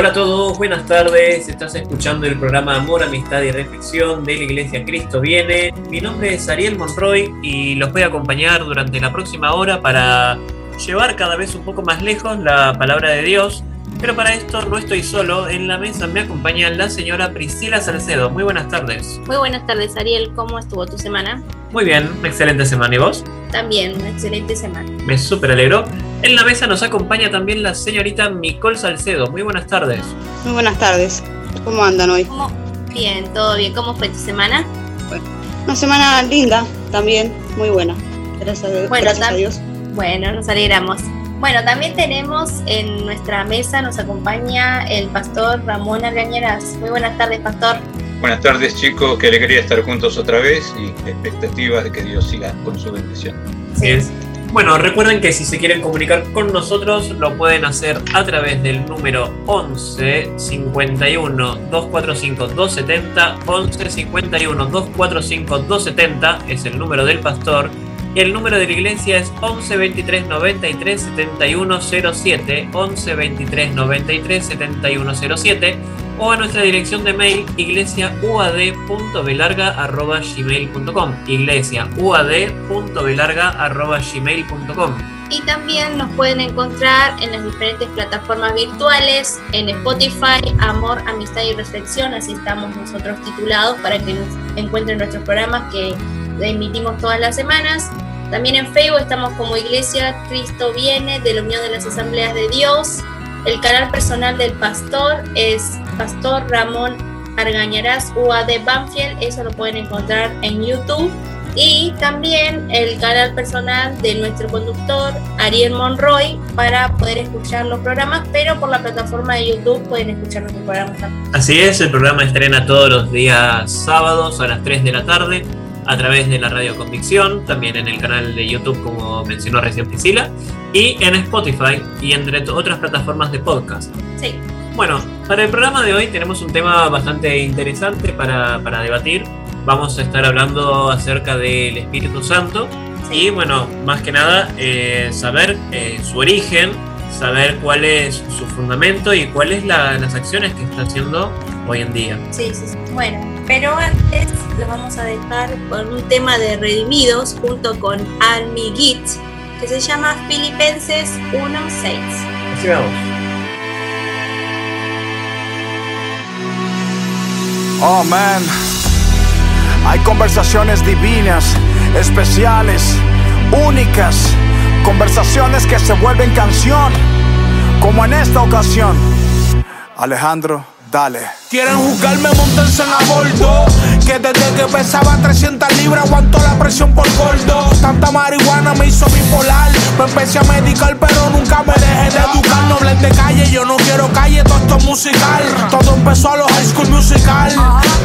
Hola a todos, buenas tardes. Estás escuchando el programa Amor, Amistad y Reflexión de la Iglesia Cristo Viene. Mi nombre es Ariel Monroy y los voy a acompañar durante la próxima hora para llevar cada vez un poco más lejos la palabra de Dios. Pero para esto no estoy solo, en la mesa me acompaña la señora Priscila Salcedo. Muy buenas tardes. Muy buenas tardes, Ariel. ¿Cómo estuvo tu semana? Muy bien, excelente semana. ¿Y vos? También, una excelente semana. Me súper alegro. En la mesa nos acompaña también la señorita Nicole Salcedo. Muy buenas tardes. Muy buenas tardes. ¿Cómo andan hoy? Bien, todo bien. ¿Cómo fue tu semana? una semana linda también, muy buena. Gracias, bueno, gracias a Dios. Bueno, nos alegramos. Bueno, también tenemos en nuestra mesa, nos acompaña el pastor Ramón Argañeras. Muy buenas tardes, pastor. Buenas tardes, chicos. Que alegría estar juntos otra vez y expectativas de que Dios siga con su bendición. Sí. Bueno, recuerden que si se quieren comunicar con nosotros lo pueden hacer a través del número 11 51 245 270 11 51 245 270 es el número del pastor el número de la iglesia es 11 23 93 71 07 11 23 93 71 07 o a nuestra dirección de mail iglesiauad.velarga.gmail.com iglesiauad.velarga.gmail.com Y también nos pueden encontrar en las diferentes plataformas virtuales, en Spotify, Amor, Amistad y Reflexión, así estamos nosotros titulados para que nos encuentren nuestros programas que emitimos todas las semanas. También en Facebook estamos como Iglesia Cristo Viene de la Unión de las Asambleas de Dios. El canal personal del pastor es Pastor Ramón Argañarás UAD Banfield, eso lo pueden encontrar en YouTube. Y también el canal personal de nuestro conductor Ariel Monroy para poder escuchar los programas, pero por la plataforma de YouTube pueden escuchar nuestros programas también. Así es, el programa estrena todos los días sábados a las 3 de la tarde a través de la Radio Convicción, también en el canal de YouTube como mencionó recién Priscila, y en Spotify y entre otras plataformas de podcast. Sí. Bueno, para el programa de hoy tenemos un tema bastante interesante para, para debatir. Vamos a estar hablando acerca del Espíritu Santo y bueno, más que nada eh, saber eh, su origen, saber cuál es su fundamento y cuáles la, las acciones que está haciendo hoy en día. Sí, sí, sí. Bueno, pero antes lo vamos a dejar con un tema de Redimidos junto con Almigit que se llama Filipenses 1.6. Así vamos. Oh man, hay conversaciones divinas, especiales, únicas, conversaciones que se vuelven canción, como en esta ocasión. Alejandro, dale. Quieren juzgarme, montarse en a bordo. Que desde que pesaba 300 libras aguanto la presión por gordo. Tanta marihuana me hizo bipolar. Me empecé a medicar, pero nunca me dejé de educar. No de calle, yo no quiero calle, todo esto es musical. Todo empezó a los high school musical.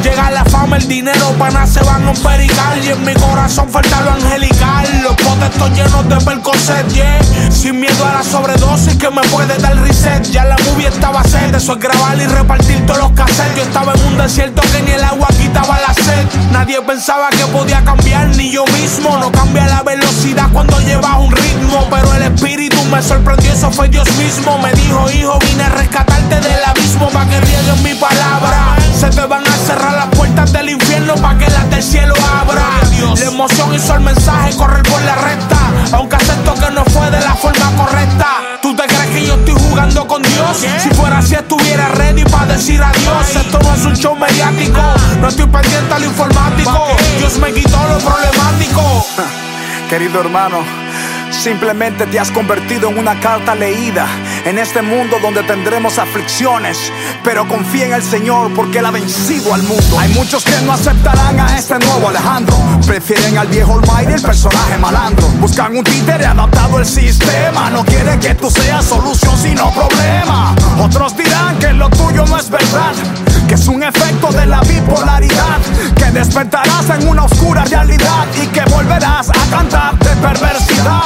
Llega la fama, el dinero, panas se van a un perical. Y en mi corazón falta lo angelical. Los potes están llenos de percocet, yeah. Sin miedo a la sobredosis que me puede dar reset. Ya la movie estaba sed, eso es grabar y repartir todos los Yo estaba en un desierto que ni el agua quitaba la sed. Nadie pensaba que podía cambiar, ni yo mismo. No cambia la velocidad cuando llevas un ritmo. Pero el espíritu me sorprendió, eso fue Dios mismo. Me dijo, hijo, vine a rescatarte del abismo para que rieguen mi palabra. Se te van a cerrar las puertas del infierno para que las del cielo abra. La emoción hizo el mensaje correr por la recta. Aunque acepto que no fue de la forma correcta. ¿Tú te crees que yo estoy jugando con Dios? Si fuera así, estuviera ready para decir adiós. Esto no es un show mediático. No estoy pendiente a lo informático. Dios me quitó lo problemático. Querido hermano, simplemente te has convertido en una carta leída en este mundo donde tendremos aflicciones. Pero confía en el Señor porque Él ha vencido al mundo. Hay muchos que no aceptarán a este nuevo Alejandro. Prefieren al viejo Almighty, el personaje malandro. Buscan un títere adaptado al sistema. No quieren que tú seas solución sino problema. Otros dirán que lo tuyo no es verdad. Que es un efecto de la bipolaridad. Que despertarás en una oscura realidad y que volverás a cantar de perversidad.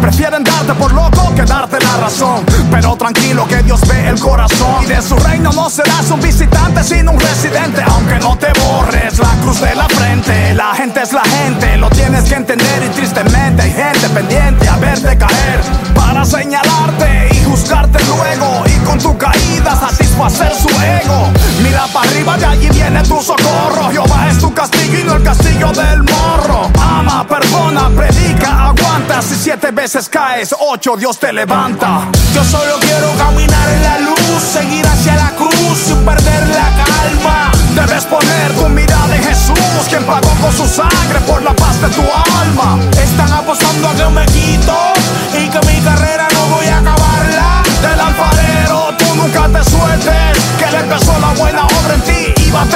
Prefieren darte por loco que darte la razón. Pero tranquilo que Dios ve el corazón. Y de su reino no serás un visitante sino un residente. Aunque no te borres la cruz de la frente. La gente es la gente, lo tienes que entender. Y tristemente hay gente pendiente a verte caer. Para señalarte y juzgarte luego. Y con tu caída satisfacer su ego. Mira para arriba, de allí viene tu socorro. Jehová es tu castigo y no el castillo del morro. Ama, perdona, predica, aguanta. Si siete veces caes, ocho Dios te levanta. Yo solo quiero caminar en la luz, seguir hacia la cruz sin perder la calma. Debes poner tu mirada en Jesús, quien pagó con su sangre por la paz de tu alma. Están apostando a que me quito y que mi carrera no voy a acabarla. Del alfarero, tú nunca te sueltes, que le empezó la buena obra en ti y va a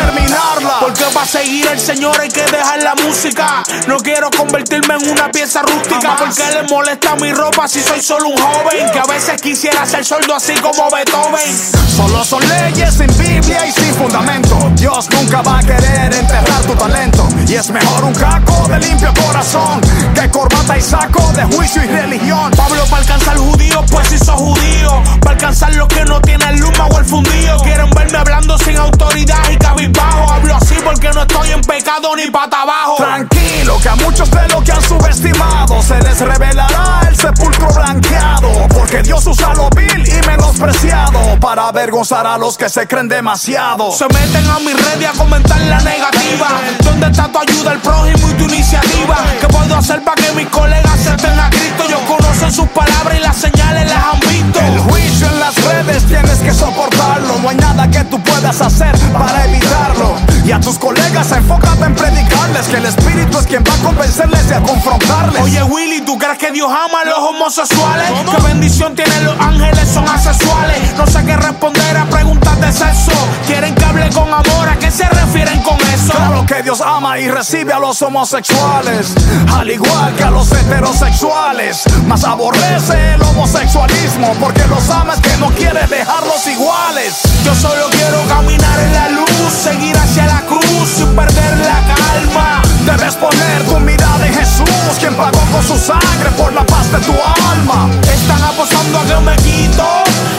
Porque para seguir el Señor hay que dejar la música. No quiero convertirme en una pieza rústica. Porque le molesta mi ropa si soy solo un joven. Que a veces quisiera ser sordo así como Beethoven. Solo son leyes sin Biblia y sin fundamento. Dios nunca va a querer enterrar tu talento. Y es mejor un caco de limpio corazón que corbata y saco de juicio y religión. Pablo para alcanzar judío, pues si sos judío. Para alcanzar los que no tienen luma o el fundido. Quieren verme hablando sin autoridad y cabizbajo. Hablo así porque no estoy en pecado ni pata abajo. Tranquilo, que a muchos de los que han subestimado se les revelará el sepulcro blanqueado. Porque Dios usa lo vil y menospreciado para avergonzar a los que se creen demasiado. Se meten a mi red y a comentar la negativa. ¿Dónde está tu ayuda, el prójimo y tu iniciativa? ¿Qué puedo hacer para que mis colegas acepten a Cristo? Ellos conocen sus palabras y las señales las han visto. El juicio en las redes tienes que soportarlo. No hay nada que tú puedas hacer para evitarlo. Y a tus colegas enfócate en predicarles que el Espíritu es quien va a convencerles y a confrontarles. Oye Willy, ¿tú crees que Dios ama a los homosexuales? ¿Qué bendición tienen los ángeles? Son asexuales. No sé qué responder a preguntas de sexo. Quieren que hable con amor. ¿A qué se refieren con eso? Claro que Dios ama y recibe a los homosexuales, al igual que a los heterosexuales. Mas aborrece el homosexualismo porque los ama es que no quiere dejarlos iguales. Yo solo quiero caminar en la luz, seguir hacia la cruz sin perder la calma. Debes poner tu mirada en Jesús, quien pagó con su sangre por la paz de tu alma. Están apostando a que me quito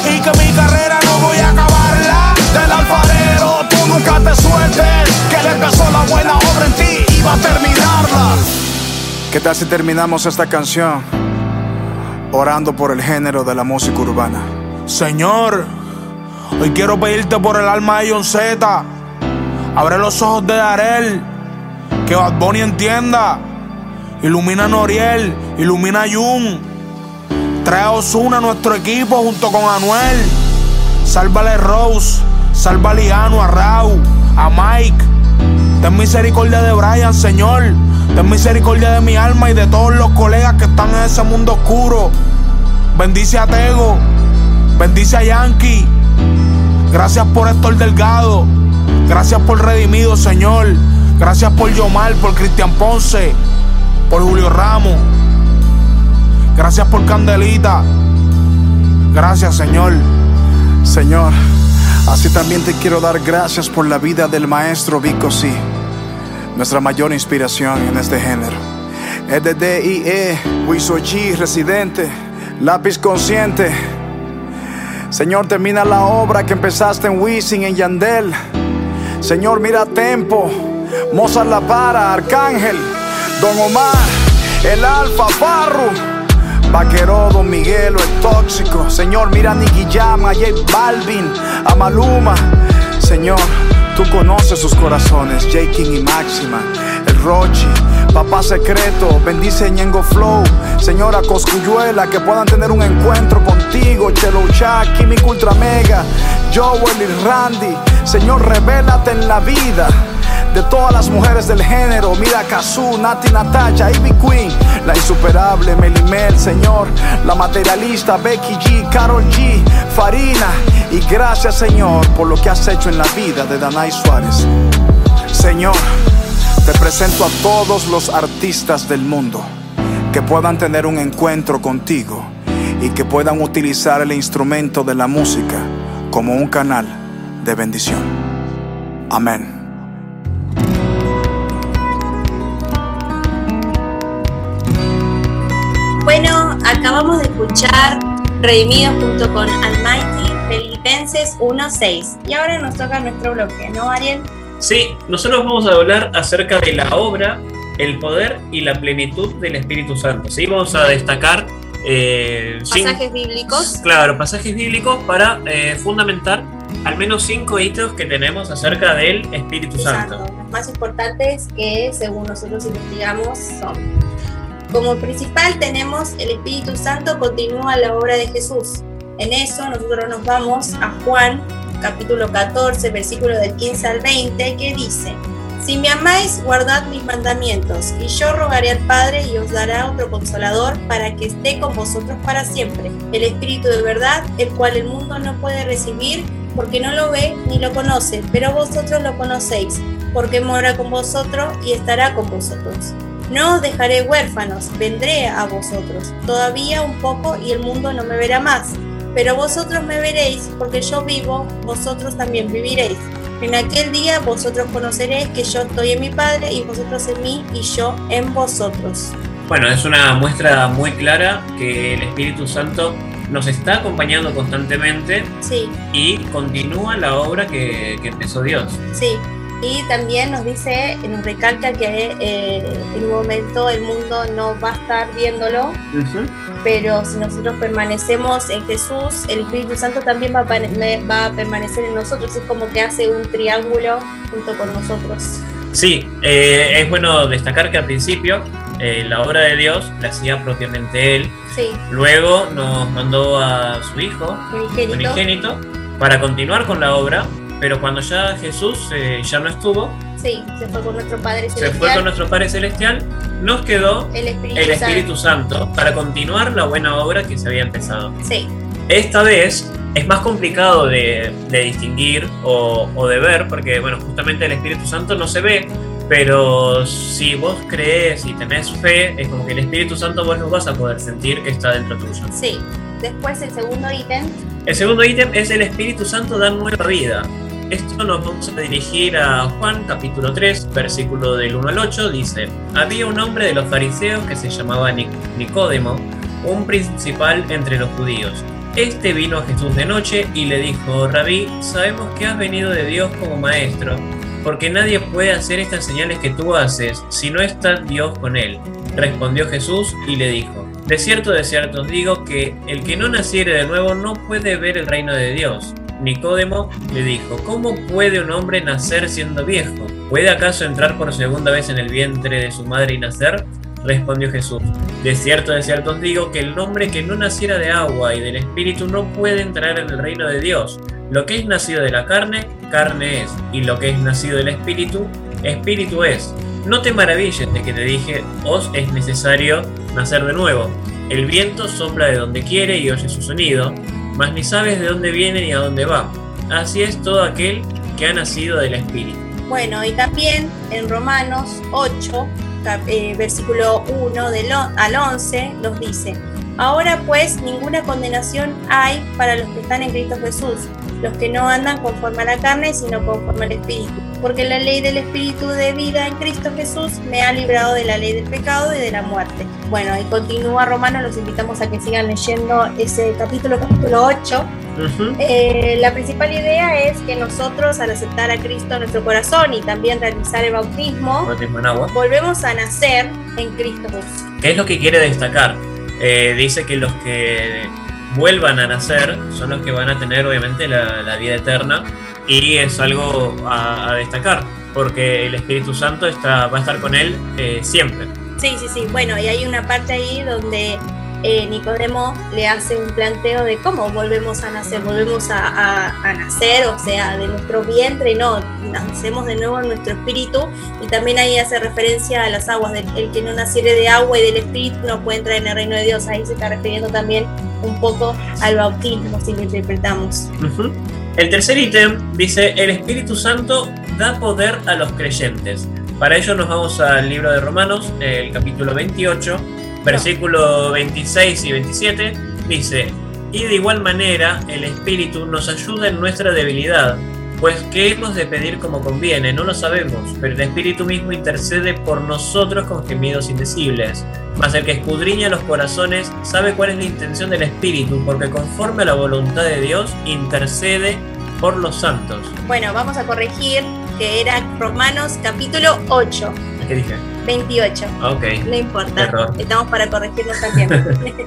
y que mi carrera no voy a acabarla. Del alfarero, tú nunca te sueltes, que le empezó la buena obra en ti y va a terminarla. ¿Qué tal si terminamos esta canción orando por el género de la música urbana? Señor, hoy quiero pedirte por el alma de John Z. Abre los ojos de Darel, que Bad Bunny entienda. Ilumina a Noriel, ilumina a Jun. Trae a Osuna nuestro equipo junto con Anuel. Sálvale Rose, salva a Liano, a Rau, a Mike. Ten misericordia de Brian, Señor. Ten misericordia de mi alma y de todos los colegas que están en ese mundo oscuro. Bendice a Tego. Bendice a Yankee. Gracias por Héctor Delgado. Gracias por Redimido, Señor. Gracias por Yomar, por Cristian Ponce, por Julio Ramos. Gracias por Candelita. Gracias, Señor. Señor, así también te quiero dar gracias por la vida del maestro Vico C, nuestra mayor inspiración en este género. Es de DIE, Wiso G, residente, lápiz consciente. Señor, termina la obra que empezaste en Wisin, en Yandel. Señor, mira Tempo, Mozart La Para, Arcángel, Don Omar, El Alfa, Farru. Vaquero, Don Miguelo, el tóxico. Señor, mira a Nicky Jam, a J Balvin, a Maluma. Señor, tú conoces sus corazones. J King y Máxima, el Rochi, Papá Secreto, bendice Ñengo Flow. Señora Coscuyuela, que puedan tener un encuentro contigo. Chelo Chak, Químico Ultra Mega, Joel y Randy. Señor, revélate en la vida de todas las mujeres del género. Mira Kazu, Nati Natacha, Ivy Queen, la insuperable Melimel, Señor, la materialista Becky G, Carol G, Farina. Y gracias, Señor, por lo que has hecho en la vida de Danay Suárez. Señor, te presento a todos los artistas del mundo que puedan tener un encuentro contigo y que puedan utilizar el instrumento de la música como un canal de bendición. Amén. Bueno, acabamos de escuchar Redimidos junto con Almighty Filipenses 1.6 y ahora nos toca nuestro bloque, ¿no, Ariel? Sí, nosotros vamos a hablar acerca de la obra, el poder y la plenitud del Espíritu Santo. ¿sí? Vamos a destacar eh, Pasajes bíblicos. Claro, pasajes bíblicos para eh, fundamentar al menos cinco hitos que tenemos acerca del Espíritu Santo. Los más importantes que según nosotros investigamos son, como principal tenemos el Espíritu Santo continúa la obra de Jesús. En eso nosotros nos vamos a Juan capítulo 14, versículo del 15 al 20, que dice, si me amáis, guardad mis mandamientos, y yo rogaré al Padre y os dará otro consolador para que esté con vosotros para siempre, el Espíritu de verdad, el cual el mundo no puede recibir porque no lo ve ni lo conoce, pero vosotros lo conocéis, porque mora con vosotros y estará con vosotros. No os dejaré huérfanos, vendré a vosotros. Todavía un poco y el mundo no me verá más, pero vosotros me veréis, porque yo vivo, vosotros también viviréis. En aquel día vosotros conoceréis que yo estoy en mi Padre y vosotros en mí y yo en vosotros. Bueno, es una muestra muy clara que el Espíritu Santo nos está acompañando constantemente sí. y continúa la obra que, que empezó Dios. Sí, y también nos dice, nos recalca que eh, en un momento el mundo no va a estar viéndolo, pero si nosotros permanecemos en Jesús, el Espíritu Santo también va a, va a permanecer en nosotros, es como que hace un triángulo junto con nosotros. Sí, eh, es bueno destacar que al principio eh, la obra de Dios la hacía propiamente Él. Sí. Luego nos mandó a su Hijo, unigénito, unigénito para continuar con la obra pero cuando ya Jesús eh, ya no estuvo, sí, se fue con nuestro Padre Celestial, se fue con nuestro Padre Celestial, nos quedó el Espíritu, el Espíritu Santo. para continuar la buena obra que se había empezado. Sí. Esta vez es más complicado de, distinguir o, o, de ver, porque bueno, justamente el Espíritu Santo no se ve, pero si vos crees y tenés fe, es como que el Espíritu Santo vos lo vas a poder sentir que está dentro tuyo. Sí. Después el segundo ítem. El segundo ítem es el Espíritu Santo da nueva vida. Esto nos vamos a dirigir a Juan capítulo 3, versículo del 1 al 8. Dice, había un hombre de los fariseos que se llamaba Nicodemo, un principal entre los judíos. Este vino a Jesús de noche y le dijo, Rabí, sabemos que has venido de Dios como maestro, porque nadie puede hacer estas señales que tú haces si no está Dios con él. Respondió Jesús y le dijo, de cierto, de cierto os digo que el que no naciere de nuevo no puede ver el reino de Dios. Nicodemo le dijo, ¿cómo puede un hombre nacer siendo viejo? ¿Puede acaso entrar por segunda vez en el vientre de su madre y nacer? Respondió Jesús, de cierto, de cierto os digo que el hombre que no naciera de agua y del espíritu no puede entrar en el reino de Dios. Lo que es nacido de la carne, carne es, y lo que es nacido del espíritu, espíritu es. No te maravilles de que te dije, os es necesario nacer de nuevo. El viento sopla de donde quiere y oye su sonido, mas ni sabes de dónde viene ni a dónde va. Así es todo aquel que ha nacido del Espíritu. Bueno, y también en Romanos 8, eh, versículo 1 del al 11, nos dice, Ahora pues ninguna condenación hay para los que están en Cristo Jesús, los que no andan conforme a la carne, sino conforme al Espíritu. Porque la ley del Espíritu de vida en Cristo Jesús me ha librado de la ley del pecado y de la muerte. Bueno, y continúa Romano, los invitamos a que sigan leyendo ese capítulo, capítulo 8. Eh, la principal idea es que nosotros al aceptar a Cristo en nuestro corazón y también realizar el bautismo, bautismo en agua. volvemos a nacer en Cristo Jesús. ¿Qué es lo que quiere destacar? Eh, dice que los que vuelvan a nacer son los que van a tener obviamente la, vida eterna y es algo a, destacar porque el Espíritu Santo está, va a estar con él eh, siempre. Sí, sí, sí. Bueno, y hay una parte ahí donde eh, Nicodemo le hace un planteo de cómo volvemos a nacer, volvemos a, nacer, o sea, de nuestro vientre, no, nacemos de nuevo en nuestro espíritu, y también ahí hace referencia a las aguas, el que no naciere de agua y del espíritu no puede entrar en el reino de Dios, ahí se está refiriendo también un poco al bautismo, si lo interpretamos. El tercer ítem dice, el Espíritu Santo da poder a los creyentes. Para ello nos vamos al libro de Romanos, el capítulo 28, versículo 26 y 27, dice, y de igual manera el Espíritu nos ayuda en nuestra debilidad, pues ¿qué hemos de pedir como conviene? No lo sabemos, pero el Espíritu mismo intercede por nosotros con gemidos indecibles. Mas el que escudriña los corazones sabe cuál es la intención del Espíritu, porque conforme a la voluntad de Dios intercede por los santos. Bueno, vamos a corregir que era Romanos capítulo 8. ¿Qué dije? 28. Ok. No importa. Estamos para corregirnos también.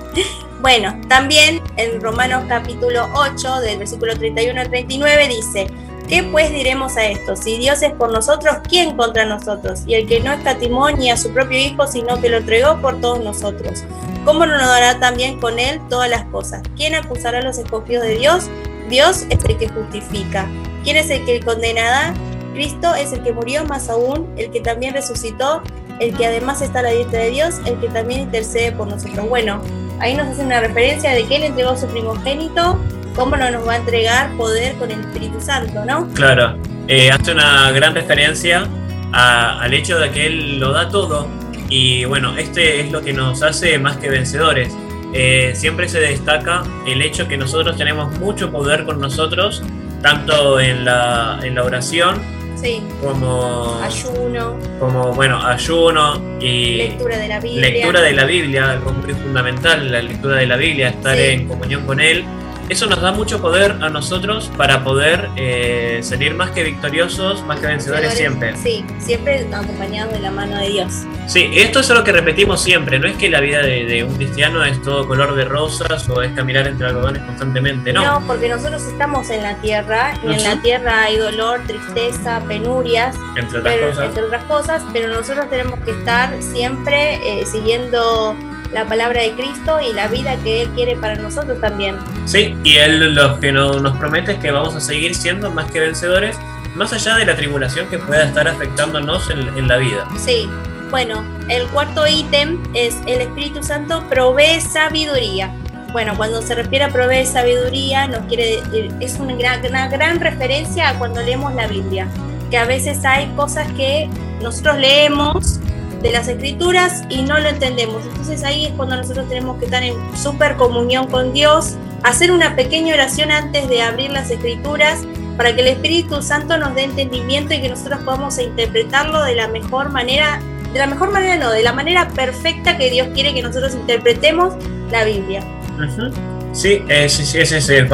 Bueno, también en Romanos capítulo 8, del versículo 31 al 39, dice, ¿Qué pues diremos a esto? Si Dios es por nosotros, ¿quién contra nosotros? Y el que no escatimó ni a su propio Hijo, sino que lo entregó por todos nosotros. ¿Cómo no nos dará también con él todas las cosas? ¿Quién acusará a los escogidos de Dios? Dios es el que justifica. ¿Quién es el que condenará? Cristo es el que murió, más aún, el que también resucitó, el que además está a la diestra de Dios, el que también intercede por nosotros. Bueno, ahí nos hace una referencia de que Él entregó su primogénito ¿cómo no nos va a entregar poder con el Espíritu Santo, no? Claro, eh, hace una gran referencia al hecho de que Él lo da todo y bueno, este es lo que nos hace más que vencedores. Eh, siempre se destaca el hecho que nosotros tenemos mucho poder con nosotros, tanto en la, en la oración sí. como ayuno, como bueno ayuno y lectura de la Biblia, lectura de la Biblia, algo muy fundamental, la lectura de la Biblia, estar en comunión con Él eso nos da mucho poder a nosotros para poder eh, salir más que victoriosos, más que vencedores siempre. Sí, siempre acompañados de la mano de Dios. Sí, esto es lo que repetimos siempre, no es que la vida de, un cristiano es todo color de rosas o es caminar entre algodones constantemente, no. No, porque nosotros estamos en la tierra y en la tierra hay dolor, tristeza, penurias, entre otras, cosas. Entre otras cosas, pero nosotros tenemos que estar siempre eh, siguiendo la palabra de Cristo y la vida que Él quiere para nosotros también. Sí, y Él lo que nos promete es que vamos a seguir siendo más que vencedores, más allá de la tribulación que pueda estar afectándonos en, la vida. Sí, bueno, el cuarto ítem es el Espíritu Santo provee sabiduría. Bueno, cuando se refiere a provee sabiduría, nos quiere es una gran, una gran referencia a cuando leemos la Biblia, que a veces hay cosas que nosotros leemos de las escrituras y no lo entendemos. Entonces ahí es cuando nosotros tenemos que estar en súper comunión con Dios, hacer una pequeña oración antes de abrir las escrituras para que el Espíritu Santo nos dé entendimiento y que nosotros podamos interpretarlo de la mejor manera, de la mejor manera no, de la manera perfecta que Dios quiere que nosotros interpretemos la Biblia. Sí, ese, es el,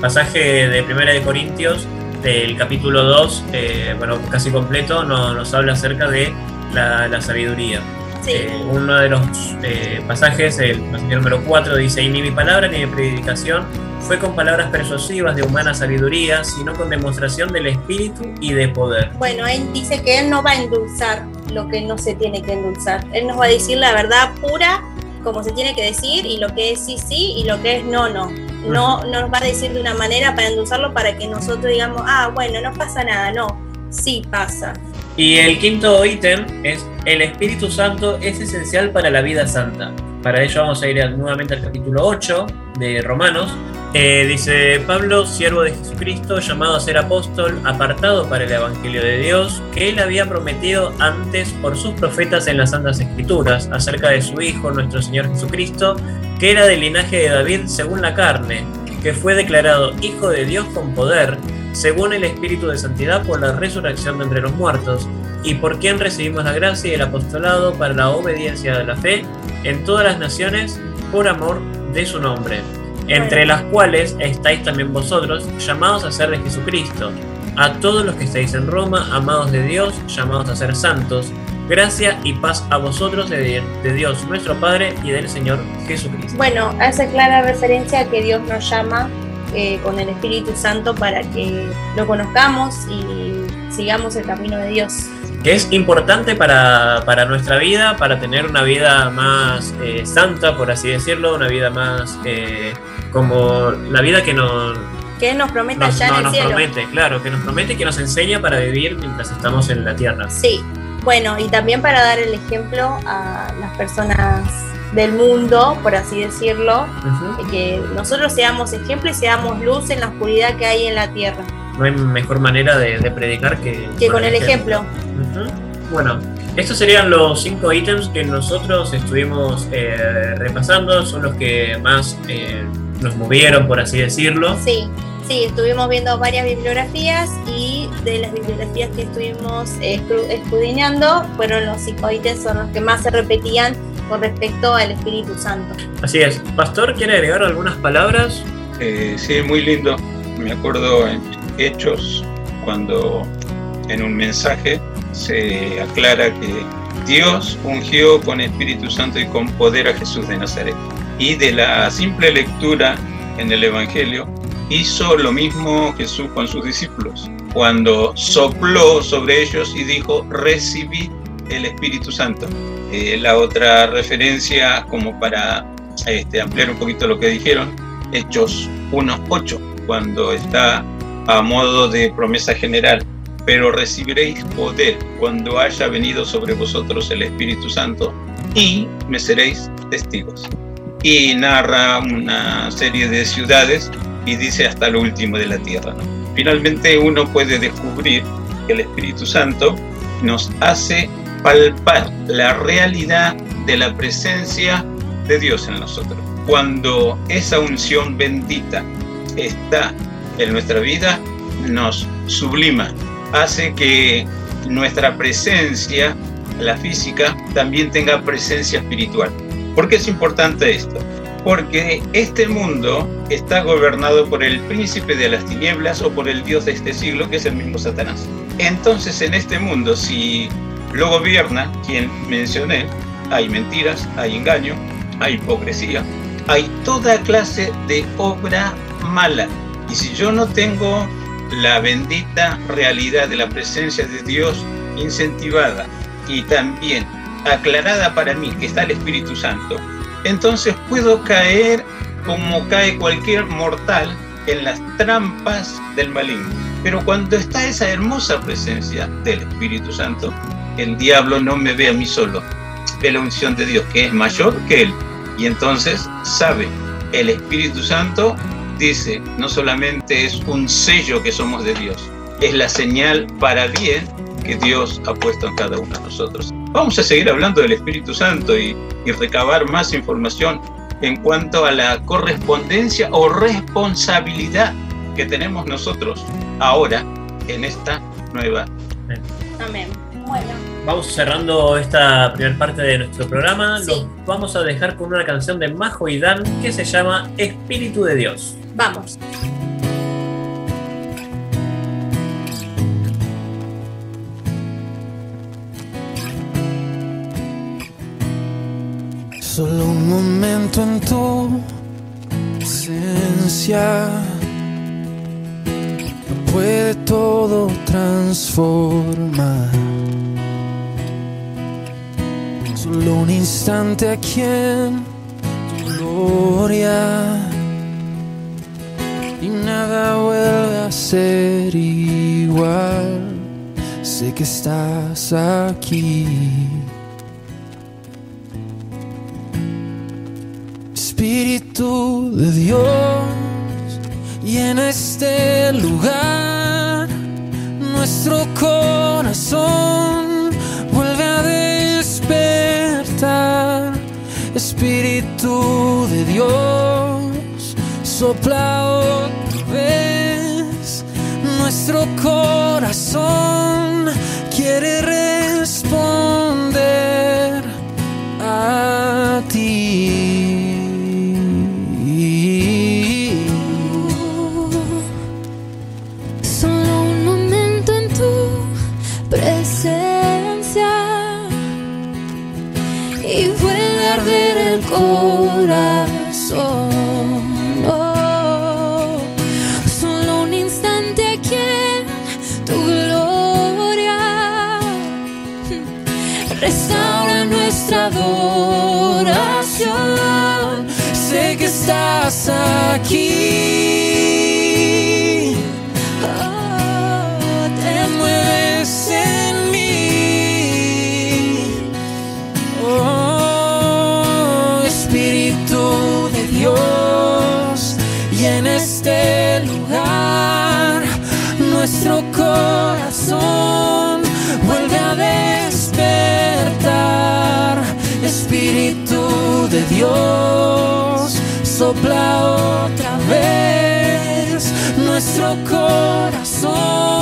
pasaje de Primera de Corintios, del capítulo 2, eh, bueno, casi completo, nos habla acerca de la, sabiduría. Eh, uno de los eh, pasajes, el pasaje número 4, dice, y ni mi palabra ni mi predicación fue con palabras persuasivas de humana sabiduría, sino con demostración del espíritu y de poder. Bueno, él dice que él no va a endulzar lo que no se tiene que endulzar. Él nos va a decir la verdad pura, como se tiene que decir, y lo que es sí, sí, y lo que es no, no. No nos va a decir de una manera para endulzarlo para que nosotros digamos, ah, bueno, no pasa nada, no, sí pasa. Y el quinto ítem es el Espíritu Santo es esencial para la vida santa. Para ello vamos a ir nuevamente al capítulo 8 de Romanos. Eh, dice Pablo, siervo de Jesucristo, llamado a ser apóstol, apartado para el Evangelio de Dios, que él había prometido antes por sus profetas en las Santas Escrituras, acerca de su Hijo, nuestro Señor Jesucristo, que era del linaje de David según la carne, que fue declarado Hijo de Dios con poder según el Espíritu de Santidad por la resurrección de entre los muertos, y por quien recibimos la gracia y el apostolado para la obediencia de la fe en todas las naciones por amor de su nombre, entre las cuales estáis también vosotros, llamados a ser de Jesucristo, a todos los que estáis en Roma, amados de Dios, llamados a ser santos, gracia y paz a vosotros de, de, Dios nuestro Padre y del Señor Jesucristo. Bueno, hace clara referencia a que Dios nos llama eh, con el Espíritu Santo para que lo conozcamos y sigamos el camino de Dios. Que es importante para, para nuestra vida, para tener una vida más eh, santa, por así decirlo, una vida más eh, como la vida que nos, que Él nos promete allá en el nos promete, claro, que nos promete y que nos enseña para vivir mientras estamos en la tierra. Sí, bueno, y también para dar el ejemplo a las personas del mundo, por así decirlo, que nosotros seamos ejemplo y seamos luz en la oscuridad que hay en la tierra. No hay mejor manera de, predicar que, que con el ejemplo. Bueno, estos serían los cinco ítems que nosotros estuvimos eh, repasando, son los que más eh, nos movieron, por así decirlo. Sí, sí, estuvimos viendo varias bibliografías y de las bibliografías que estuvimos eh, escudriñando, fueron los cinco ítems, son los que más se repetían con respecto al Espíritu Santo. Así es. Pastor, ¿quiere agregar algunas palabras? Eh, sí, muy lindo. Me acuerdo en Hechos, cuando en un mensaje se aclara que Dios ungió con Espíritu Santo y con poder a Jesús de Nazaret. Y de la simple lectura en el Evangelio, hizo lo mismo Jesús con sus discípulos, cuando sopló sobre ellos y dijo, recibí el Espíritu Santo. Eh, la otra referencia, como para este, ampliar un poquito lo que dijeron, Hechos 1.8, cuando está a modo de promesa general, pero recibiréis poder cuando haya venido sobre vosotros el Espíritu Santo y me seréis testigos. Y narra una serie de ciudades y dice hasta lo último de la tierra. Finalmente uno puede descubrir que el Espíritu Santo nos hace palpar la realidad de la presencia de Dios en nosotros. Cuando esa unción bendita está en nuestra vida, nos sublima, hace que nuestra presencia, la física, también tenga presencia espiritual. ¿Por qué es importante esto? Porque este mundo está gobernado por el príncipe de las tinieblas o por el Dios de este siglo, que es el mismo Satanás. Entonces, en este mundo, si lo gobierna quien mencioné, hay mentiras, hay engaño, hay hipocresía, hay toda clase de obra mala. Y si yo no tengo la bendita realidad de la presencia de Dios incentivada y también aclarada para mí que está el Espíritu Santo, entonces puedo caer como cae cualquier mortal en las trampas del maligno. Pero cuando está esa hermosa presencia del Espíritu Santo, el diablo no me ve a mí solo, ve la unción de Dios que es mayor que él. Y entonces sabe, el Espíritu Santo dice, no solamente es un sello que somos de Dios, es la señal para bien que Dios ha puesto en cada uno de nosotros. Vamos a seguir hablando del Espíritu Santo y, y recabar más información en cuanto a la correspondencia o responsabilidad que tenemos nosotros ahora en esta nueva. Amén. Bueno. Vamos cerrando esta primera parte de nuestro programa. Los vamos a dejar con una canción de Majo y Dan que se llama Espíritu de Dios. Vamos. Solo un momento en tu presencia puede todo transformar. Solo un instante aquí en tu gloria y nada vuelve a ser igual. Sé que estás aquí. Espíritu de Dios, llena este lugar, nuestro corazón vuelve a despertar. Espíritu de Dios, sopla otra vez, nuestro corazón quiere sopla otra vez. Nuestro corazón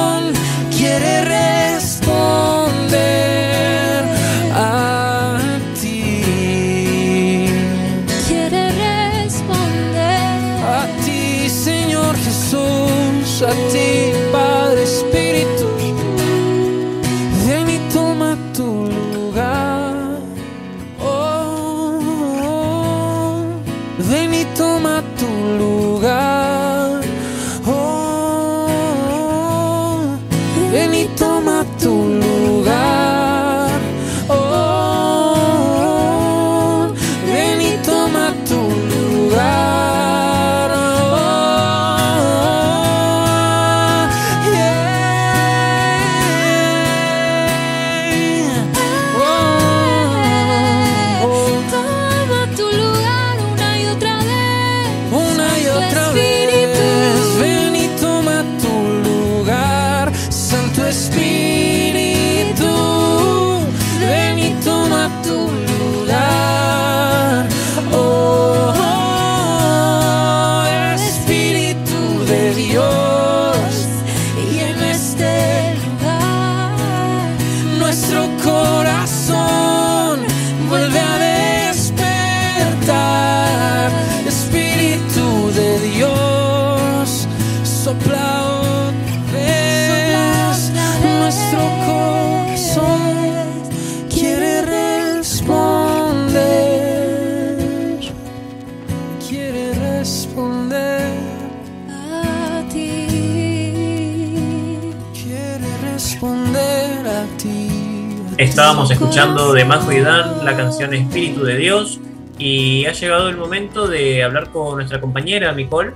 Estábamos escuchando de Majo y Dan la canción Espíritu de Dios y ha llegado el momento de hablar con nuestra compañera Nicole.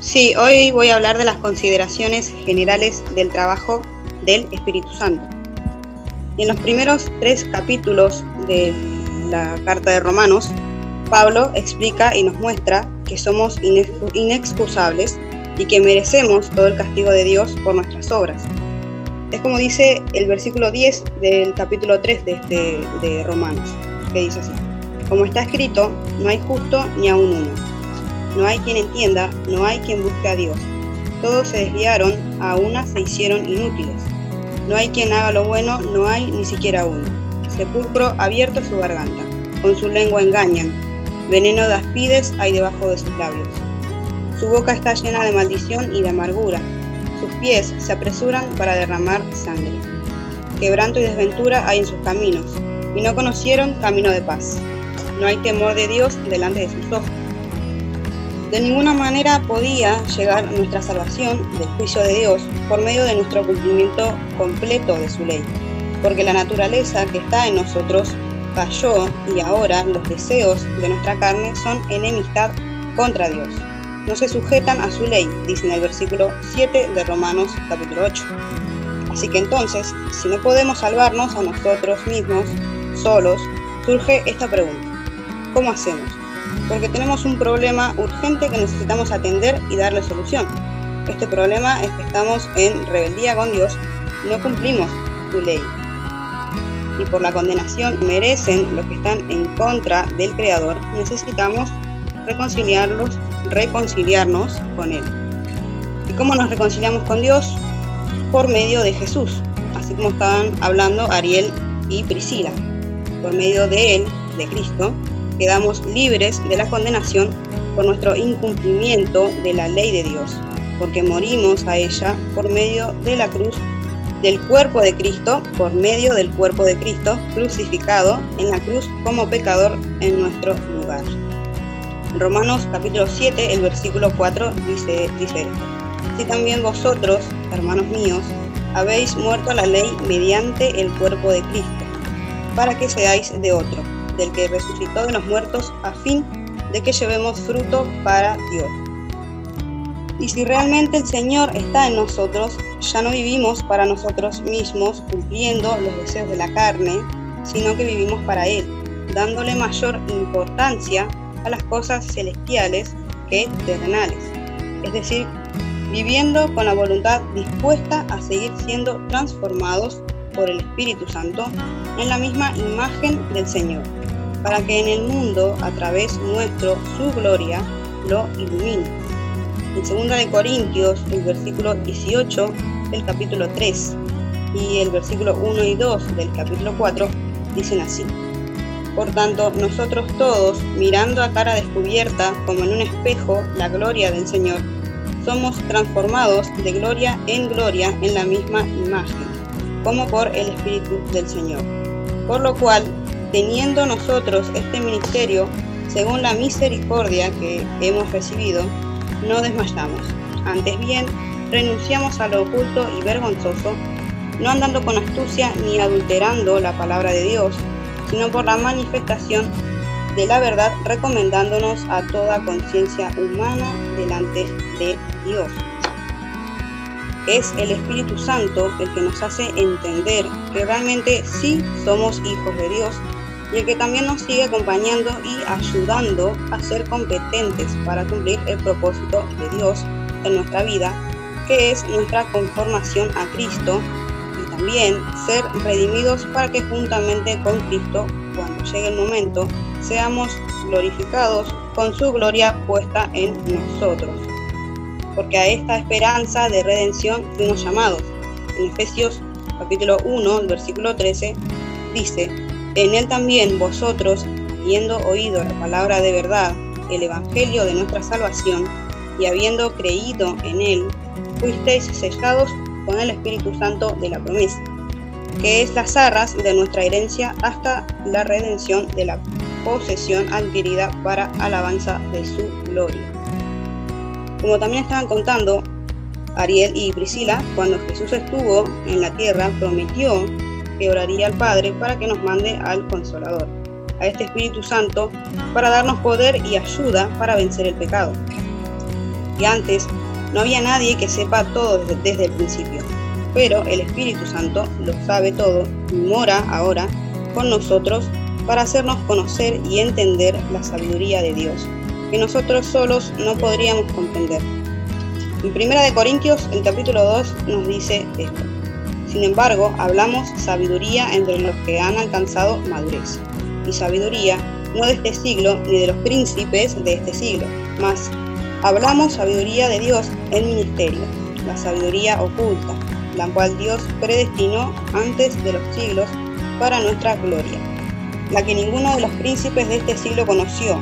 Sí, hoy voy a hablar de las consideraciones generales del trabajo del Espíritu Santo. En los primeros tres capítulos de la carta de Romanos, Pablo explica y nos muestra que somos inex- inexcusables y que merecemos todo el castigo de Dios por nuestras obras. Es como dice el versículo 10 del capítulo 3 de, este, de Romanos, que dice así. Como está escrito, no hay justo ni aun uno. No hay quien entienda, no hay quien busque a Dios. Todos se desviaron, a una se hicieron inútiles. No hay quien haga lo bueno, no hay ni siquiera uno. Sepulcro abierto su garganta, con su lengua engañan. Veneno de aspides hay debajo de sus labios. Su boca está llena de maldición y de amargura. Sus pies se apresuran para derramar sangre. Quebranto y desventura hay en sus caminos, y no conocieron camino de paz. No hay temor de Dios delante de sus ojos. De ninguna manera podía llegar nuestra salvación del juicio de Dios por medio de nuestro cumplimiento completo de su ley, porque la naturaleza que está en nosotros cayó y ahora los deseos de nuestra carne son enemistad contra Dios. No se sujetan a su ley, dice en el versículo 7 de Romanos capítulo 8. Así que entonces, si no podemos salvarnos a nosotros mismos solos, surge esta pregunta. ¿Cómo hacemos? Porque tenemos un problema urgente que necesitamos atender y darle solución. Este problema es que estamos en rebeldía con Dios no cumplimos su ley. Y por la condenación merecen los que están en contra del Creador, necesitamos reconciliarlos, reconciliarnos con Él. ¿Y cómo nos reconciliamos con Dios? Por medio de Jesús, así como estaban hablando Ariel y Priscila. Por medio de Él, de Cristo, quedamos libres de la condenación por nuestro incumplimiento de la ley de Dios, porque morimos a ella por medio de la cruz del cuerpo de Cristo, por medio del cuerpo de Cristo crucificado en la cruz como pecador en nuestro lugar. Romanos capítulo 7, el versículo 4 dice, dice. Si también vosotros, hermanos míos, habéis muerto a la ley mediante el cuerpo de Cristo, para que seáis de otro, del que resucitó de los muertos, a fin de que llevemos fruto para Dios. Y si realmente el Señor está en nosotros, ya no vivimos para nosotros mismos cumpliendo los deseos de la carne, sino que vivimos para Él, dándole mayor importancia a las cosas celestiales que terrenales. Es decir, viviendo con la voluntad dispuesta a seguir siendo transformados por el Espíritu Santo en la misma imagen del Señor, para que en el mundo, a través nuestro, su gloria lo ilumine. En 2 de Corintios, el versículo 18 del capítulo 3 y el versículo 1 y 2 del capítulo 4 dicen así. Por tanto, nosotros todos, mirando a cara descubierta como en un espejo la gloria del Señor, somos transformados de gloria en gloria en la misma imagen, como por el Espíritu del Señor. Por lo cual, teniendo nosotros este ministerio, según la misericordia que hemos recibido, no desmayamos. Antes bien, renunciamos a lo oculto y vergonzoso, no andando con astucia ni adulterando la palabra de Dios, sino por la manifestación de la verdad, recomendándonos a toda conciencia humana delante de Dios. Es el Espíritu Santo el que nos hace entender que realmente sí somos hijos de Dios y el que también nos sigue acompañando y ayudando a ser competentes para cumplir el propósito de Dios en nuestra vida, que es nuestra conformación a Cristo también ser redimidos para que juntamente con Cristo, cuando llegue el momento, seamos glorificados con su gloria puesta en nosotros. Porque a esta esperanza de redención fuimos llamados. En Efesios capítulo 1, versículo 13, dice, en él también vosotros, habiendo oído la palabra de verdad, el Evangelio de nuestra salvación, y habiendo creído en él, fuisteis sellados con el Espíritu Santo de la promesa, que es las arras de nuestra herencia hasta la redención de la posesión adquirida para alabanza de su gloria. Como también estaban contando Ariel y Priscila, cuando Jesús estuvo en la tierra, prometió que oraría al Padre para que nos mande al Consolador, a este Espíritu Santo, para darnos poder y ayuda para vencer el pecado. Y antes no había nadie que sepa todo desde, el principio, pero el Espíritu Santo lo sabe todo y mora ahora con nosotros para hacernos conocer y entender la sabiduría de Dios, que nosotros solos no podríamos comprender. En 1 Corintios, el capítulo 2, nos dice esto. Sin embargo, hablamos sabiduría entre los que han alcanzado madurez. Y sabiduría no de este siglo ni de los príncipes de este siglo, mas hablamos sabiduría de Dios en ministerio, la sabiduría oculta, la cual Dios predestinó antes de los siglos para nuestra gloria, la que ninguno de los príncipes de este siglo conoció,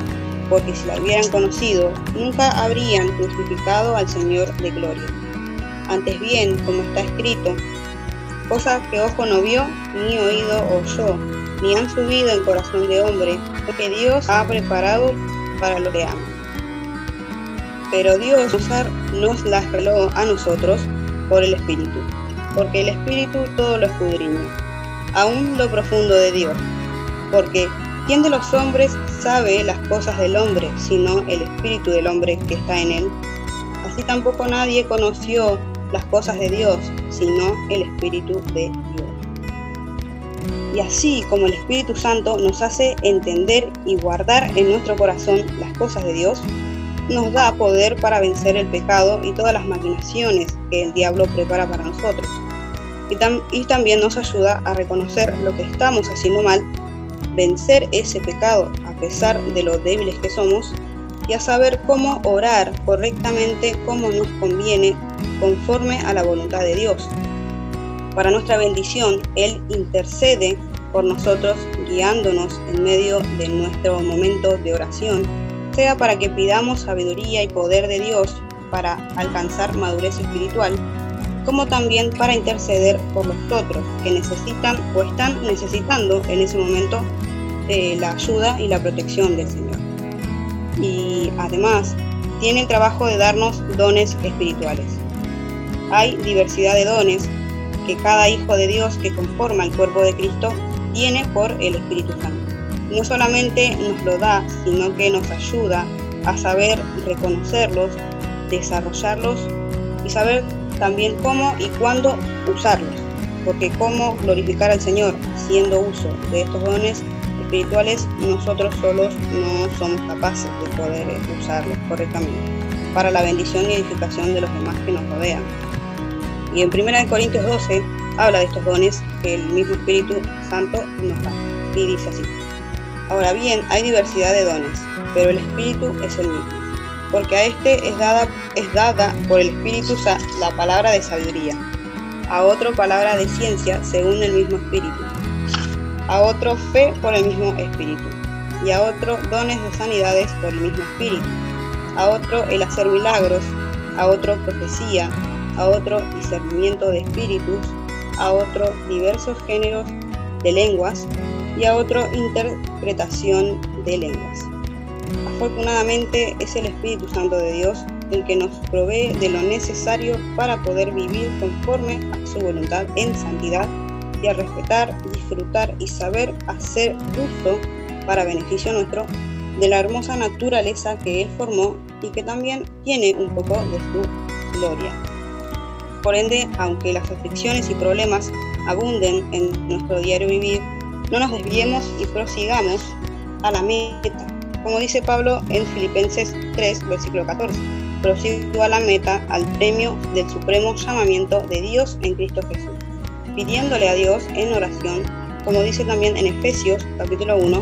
porque si la hubieran conocido, nunca habrían crucificado al Señor de gloria. Antes bien, como está escrito, cosas que ojo no vio, ni oído oyó, ni han subido en corazón de hombre, porque Dios ha preparado para lo que. Pero Dios nos las reveló a nosotros por el Espíritu, porque el Espíritu todo lo escudriña, aún lo profundo de Dios, porque ¿quién de los hombres sabe las cosas del hombre, sino el Espíritu del hombre que está en él? Así tampoco nadie conoció las cosas de Dios, sino el Espíritu de Dios. Y así como el Espíritu Santo nos hace entender y guardar en nuestro corazón las cosas de Dios, nos da poder para vencer el pecado y todas las maquinaciones que el diablo prepara para nosotros. Y, y también nos ayuda a reconocer lo que estamos haciendo mal, vencer ese pecado a pesar de lo débiles que somos y a saber cómo orar correctamente como nos conviene conforme a la voluntad de Dios. Para nuestra bendición, Él intercede por nosotros guiándonos en medio de nuestro momento de oración, sea para que pidamos sabiduría y poder de Dios para alcanzar madurez espiritual, como también para interceder por los otros que necesitan o están necesitando en ese momento eh, la ayuda y la protección del Señor. Y además, tiene el trabajo de darnos dones espirituales. Hay diversidad de dones que cada hijo de Dios que conforma el cuerpo de Cristo tiene por el Espíritu Santo. No solamente nos lo da, sino que nos ayuda a saber reconocerlos, desarrollarlos y saber también cómo y cuándo usarlos. Porque cómo glorificar al Señor siendo uso de estos dones espirituales, nosotros solos no somos capaces de poder usarlos correctamente para la bendición y edificación de los demás que nos rodean. Y en 1 Corintios 12 habla de estos dones que el mismo Espíritu Santo nos da. Y dice así. Ahora bien, hay diversidad de dones, pero el Espíritu es el mismo. Porque a este es dada, es dada por el Espíritu la palabra de sabiduría, a otro palabra de ciencia según el mismo Espíritu, a otro fe por el mismo Espíritu, y a otro dones de sanidades por el mismo Espíritu, a otro el hacer milagros, a otro profecía, a otro discernimiento de espíritus, a otro diversos géneros de lenguas y a otro interpretación de lenguas. Afortunadamente es el Espíritu Santo de Dios el que nos provee de lo necesario para poder vivir conforme a su voluntad en santidad y a respetar, disfrutar y saber hacer uso para beneficio nuestro de la hermosa naturaleza que Él formó y que también tiene un poco de su gloria. Por ende, aunque las aflicciones y problemas abunden en nuestro diario vivir, no nos desviemos y prosigamos a la meta, como dice Pablo en Filipenses 3, versículo 14. Prosigo a la meta, al premio del supremo llamamiento de Dios en Cristo Jesús, pidiéndole a Dios en oración, como dice también en Efesios capítulo 1,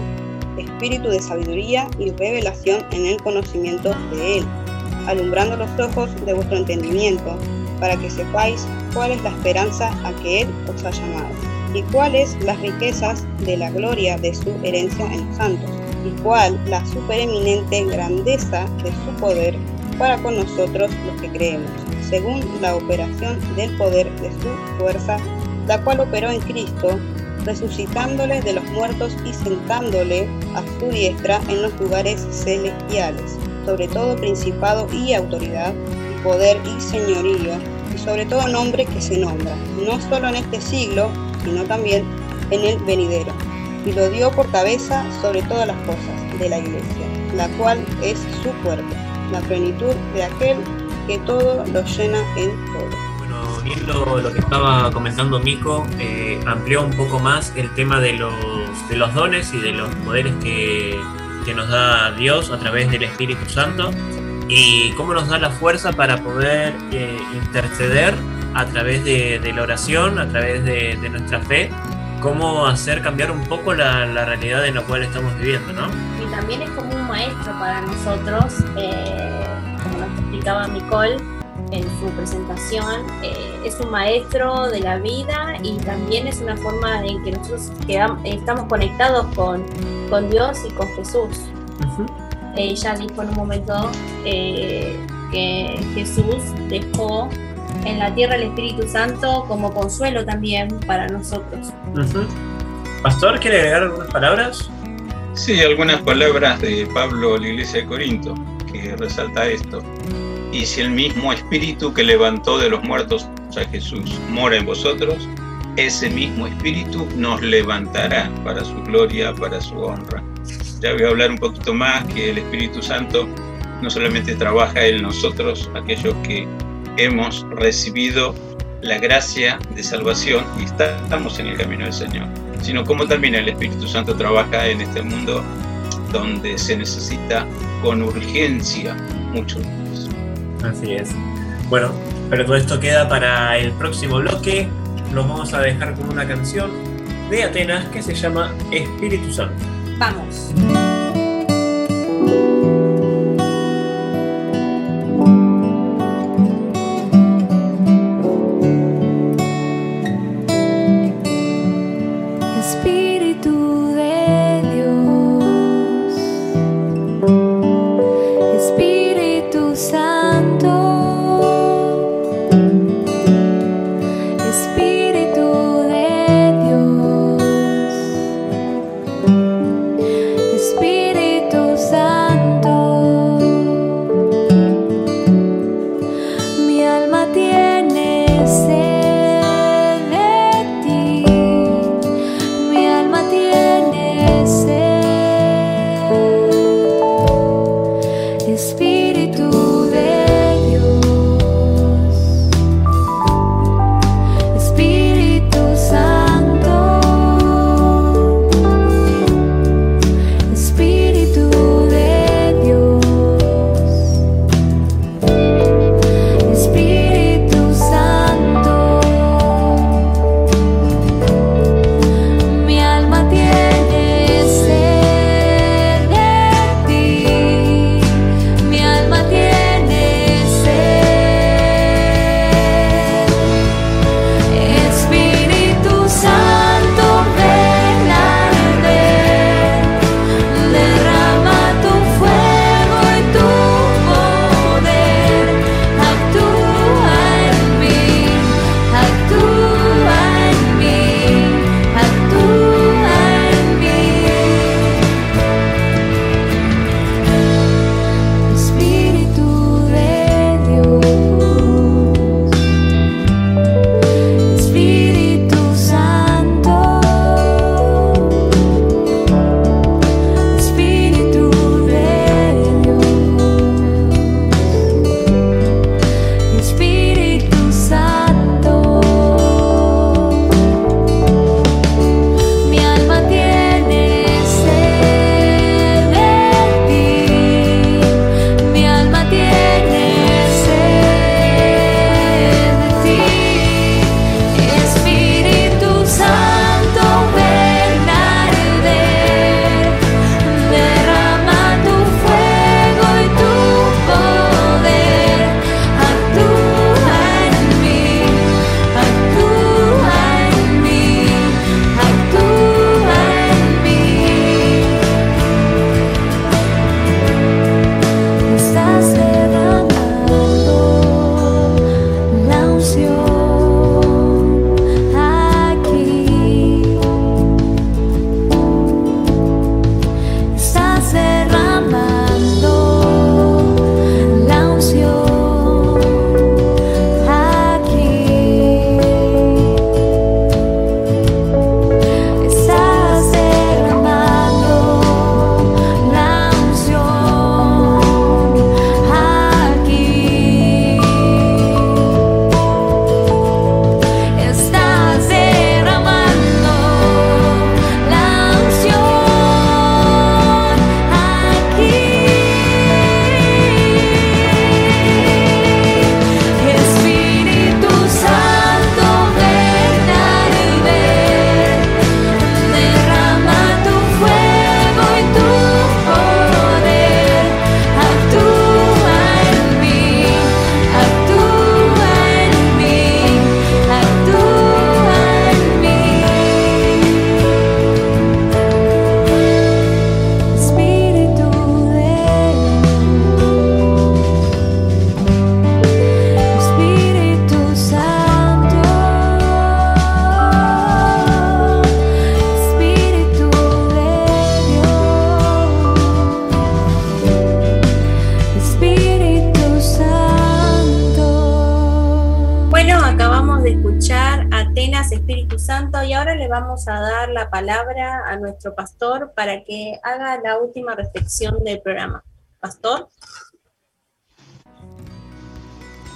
espíritu de sabiduría y revelación en el conocimiento de Él, alumbrando los ojos de vuestro entendimiento, para que sepáis cuál es la esperanza a que Él os ha llamado, y cuáles las riquezas de la gloria de su herencia en los santos, y cuál la supereminente grandeza de su poder para con nosotros los que creemos, según la operación del poder de su fuerza, la cual operó en Cristo resucitándole de los muertos y sentándole a su diestra en los lugares celestiales, sobre todo principado y autoridad, y poder y señorío, y sobre todo nombre que se nombra, no solo en este siglo, sino también en el venidero. Y lo dio por cabeza sobre todas las cosas de la iglesia, la cual es su cuerpo, la plenitud de aquel que todo lo llena en todo bien lo, lo, que estaba comentando Mico, eh, amplió un poco más el tema de los, de los dones y de los poderes que, que, nos da Dios a través del Espíritu Santo y cómo nos da la fuerza para poder eh, interceder a través de, de, la oración, a través de, de, nuestra fe, cómo hacer cambiar un poco la, la, realidad en la cual estamos viviendo, ¿no? Y también es como un maestro para nosotros, eh, como nos explicaba Nicole en su presentación, eh, es un maestro de la vida y también es una forma en que nosotros quedamos, estamos conectados con, con, Dios y con Jesús. Uh -huh. Ella dijo en un momento eh, que Jesús dejó en la tierra el Espíritu Santo como consuelo también para nosotros. Uh -huh. Pastor, ¿quiere agregar algunas palabras? Sí, algunas palabras de Pablo a la iglesia de Corinto, que resalta esto. Y si el mismo espíritu que levantó de los muertos a Jesús mora en vosotros, ese mismo espíritu nos levantará para su gloria, para su honra. Ya voy a hablar un poquito más que el Espíritu Santo no solamente trabaja en nosotros, aquellos que hemos recibido la gracia de salvación y estamos en el camino del Señor, sino como también el Espíritu Santo trabaja en este mundo donde se necesita con urgencia mucho Así es. Bueno, pero todo esto queda para el próximo bloque. Nos vamos a dejar con una canción de Atenas que se llama Espíritu Santo. Vamos. Nuestro pastor para que haga la última reflexión del programa. Pastor.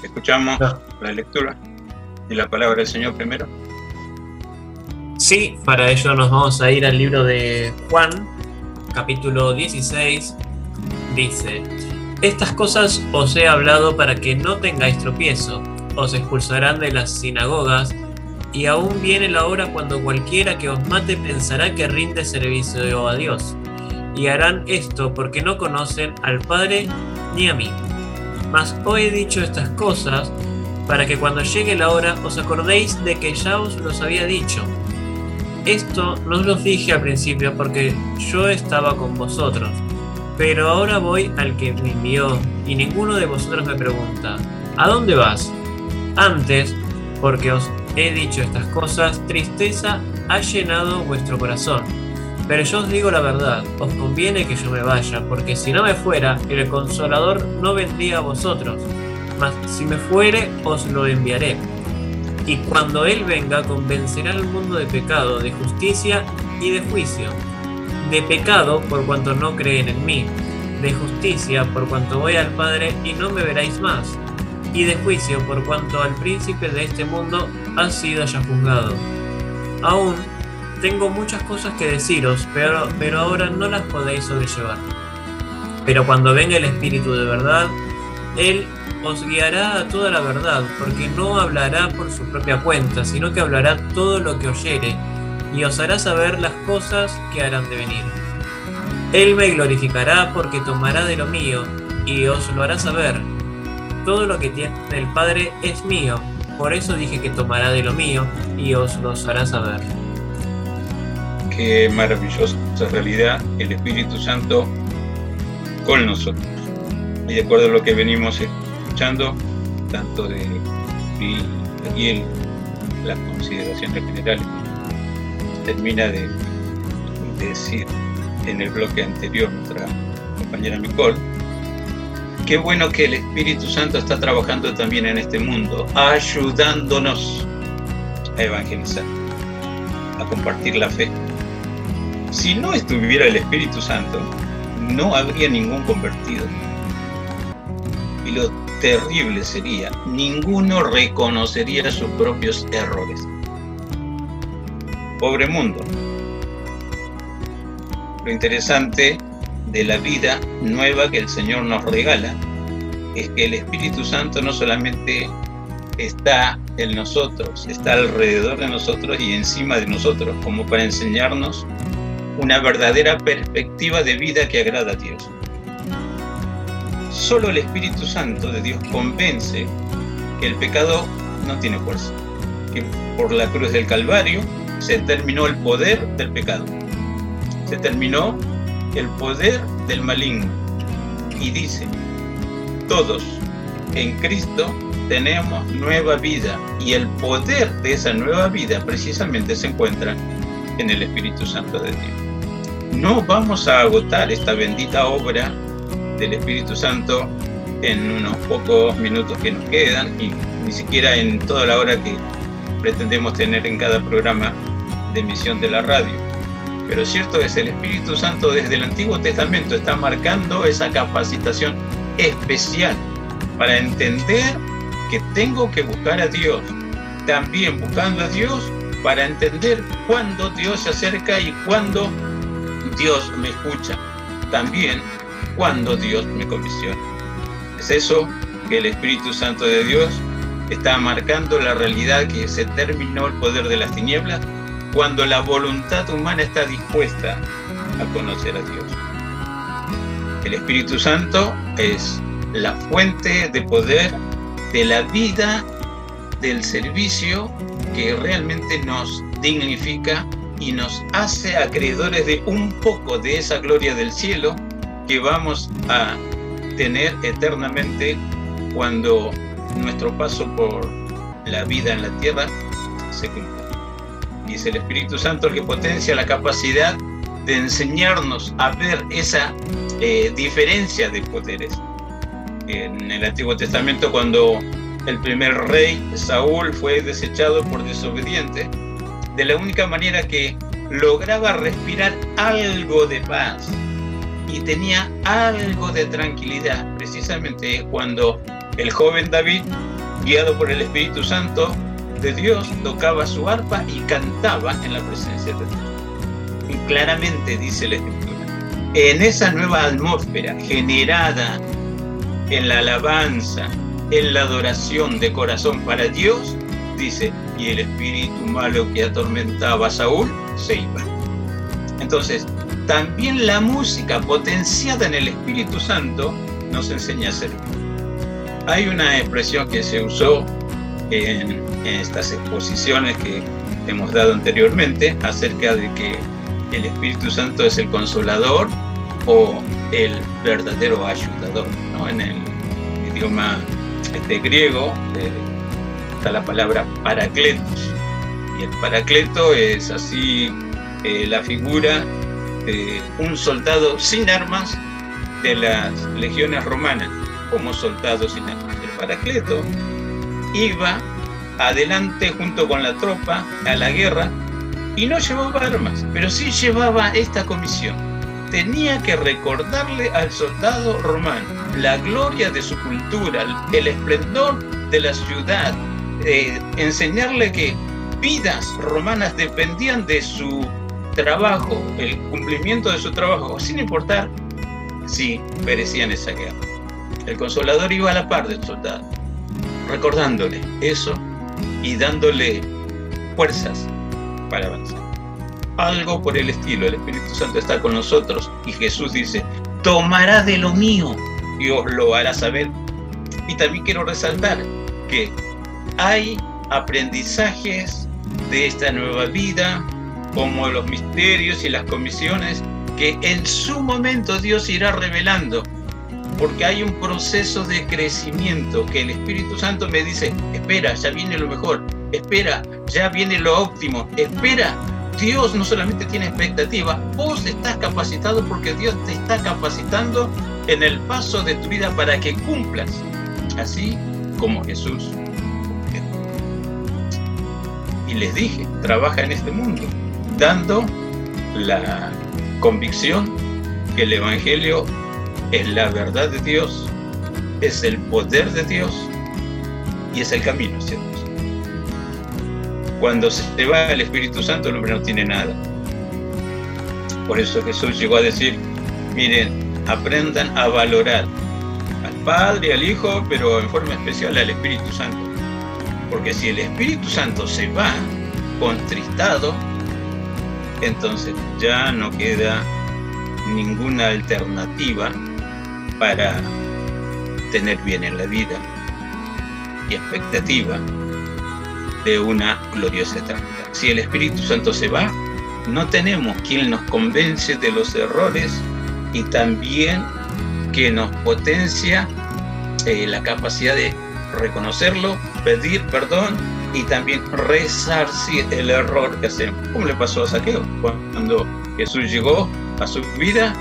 Escuchamos No. la lectura y la palabra del Señor primero. Sí, para ello nos vamos a ir al libro de Juan, capítulo 16. Dice, estas cosas os he hablado para que no tengáis tropiezo, os expulsarán de las sinagogas, y aún viene la hora cuando cualquiera que os mate pensará que rinde servicio a Dios. Y harán esto porque no conocen al Padre ni a mí. Mas os he dicho estas cosas para que cuando llegue la hora os acordéis de que ya os los había dicho. Esto no os lo dije al principio porque yo estaba con vosotros, pero ahora voy al que me envió y ninguno de vosotros me pregunta, ¿a dónde vas? Antes, porque os he dicho estas cosas, tristeza ha llenado vuestro corazón. Pero yo os digo la verdad, os conviene que yo me vaya, porque si no me fuera, el consolador no vendría a vosotros, mas si me fuere, os lo enviaré. Y cuando Él venga, convencerá al mundo de pecado, de justicia y de juicio. De pecado, por cuanto no creen en mí. De justicia, por cuanto voy al Padre y no me veréis más. Y de juicio, por cuanto al príncipe de este mundo ha sido ya juzgado. Aún tengo muchas cosas que deciros, pero, pero ahora no las podéis sobrellevar. Pero cuando venga el Espíritu de verdad, Él os guiará a toda la verdad, porque no hablará por su propia cuenta, sino que hablará todo lo que oyere, y os hará saber las cosas que harán de venir. Él me glorificará porque tomará de lo mío, y os lo hará saber. Todo lo que tiene el Padre es mío, por eso dije que tomará de lo mío, y os los hará saber. Qué maravillosa realidad el Espíritu Santo con nosotros. Y de acuerdo a lo que venimos escuchando, tanto de Ariel, las consideraciones generales, termina de decir en el bloque anterior nuestra compañera Nicole, qué bueno que el Espíritu Santo está trabajando también en este mundo, ayudándonos a evangelizar, a compartir la fe. Si no estuviera el Espíritu Santo, no habría ningún convertido. Y lo terrible sería, ninguno reconocería sus propios errores. Pobre mundo. Lo interesante de la vida nueva que el Señor nos regala es que el Espíritu Santo no solamente está en nosotros, está alrededor de nosotros y encima de nosotros, como para enseñarnos una verdadera perspectiva de vida que agrada a Dios. Solo el Espíritu Santo de Dios convence que el pecado no tiene fuerza, que por la cruz del Calvario se terminó el poder del pecado, se terminó el poder del maligno. Y dice, todos en Cristo tenemos nueva vida y el poder de esa nueva vida precisamente se encuentra en el Espíritu Santo de Dios. No vamos a agotar esta bendita obra del Espíritu Santo en unos pocos minutos que nos quedan y ni siquiera en toda la hora que pretendemos tener en cada programa de emisión de la radio. Pero cierto es, el Espíritu Santo desde el Antiguo Testamento está marcando esa capacitación especial para entender que tengo que buscar a Dios. También buscando a Dios para entender cuándo Dios se acerca y cuándo Dios me escucha. También cuándo Dios me comisiona. Es eso que el Espíritu Santo de Dios está marcando la realidad que se terminó el poder de las tinieblas cuando la voluntad humana está dispuesta a conocer a Dios. El Espíritu Santo es la fuente de poder de la vida del servicio que realmente nos dignifica y nos hace acreedores de un poco de esa gloria del cielo que vamos a tener eternamente cuando nuestro paso por la vida en la tierra se cumpla. Y es el Espíritu Santo el que potencia la capacidad de enseñarnos a ver esa eh, diferencia de poderes. En el Antiguo Testamento, cuando el primer rey Saúl fue desechado por desobediente, de la única manera que lograba respirar algo de paz y tenía algo de tranquilidad, precisamente cuando el joven David, guiado por el Espíritu Santo de Dios, tocaba su arpa y cantaba en la presencia de Dios. Y claramente dice la Escritura, en esa nueva atmósfera generada en la alabanza, en la adoración de corazón para Dios, dice, y el espíritu malo que atormentaba a Saúl se iba. Entonces, también la música potenciada en el Espíritu Santo nos enseña a servir. Hay una expresión que se usó en, en estas exposiciones que hemos dado anteriormente acerca de que el Espíritu Santo es el consolador o el verdadero ayudador. ¿no? En el idioma este, griego eh, está la palabra paracletos. Y el paracleto es así eh, la figura de un soldado sin armas de las legiones romanas, como soldado sin armas. El paracleto iba adelante junto con la tropa a la guerra y no llevaba armas, pero sí llevaba esta comisión. Tenía que recordarle al soldado romano la gloria de su cultura, el esplendor de la ciudad, eh, enseñarle que vidas romanas dependían de su trabajo, el cumplimiento de su trabajo, sin importar si perecían esa guerra. El consolador iba a la par del soldado, recordándole eso y dándole fuerzas para avanzar. Algo por el estilo, el Espíritu Santo está con nosotros y Jesús dice, tomará de lo mío y os lo hará saber. Y también quiero resaltar que hay aprendizajes de esta nueva vida, como los misterios y las comisiones, que en su momento Dios irá revelando, porque hay un proceso de crecimiento que el Espíritu Santo me dice, espera, ya viene lo mejor, espera, ya viene lo óptimo, espera. Dios no solamente tiene expectativa, vos estás capacitado porque Dios te está capacitando en el paso de tu vida para que cumplas, así como Jesús. Y les dije, trabaja en este mundo, dando la convicción que el Evangelio es la verdad de Dios, es el poder de Dios y es el camino Dios. Cuando se va el Espíritu Santo, el hombre no tiene nada. Por eso Jesús llegó a decir, miren, aprendan a valorar al Padre, al Hijo, pero en forma especial al Espíritu Santo. Porque si el Espíritu Santo se va contristado, entonces ya no queda ninguna alternativa para tener bien en la vida y expectativa de una gloriosa eternidad. Si el Espíritu Santo se va, no tenemos quien nos convence de los errores y también que nos potencia eh, la capacidad de reconocerlo, pedir perdón y también resarcir el error que hacemos. ¿Cómo le pasó a Saqueo? Cuando Jesús llegó a su vida,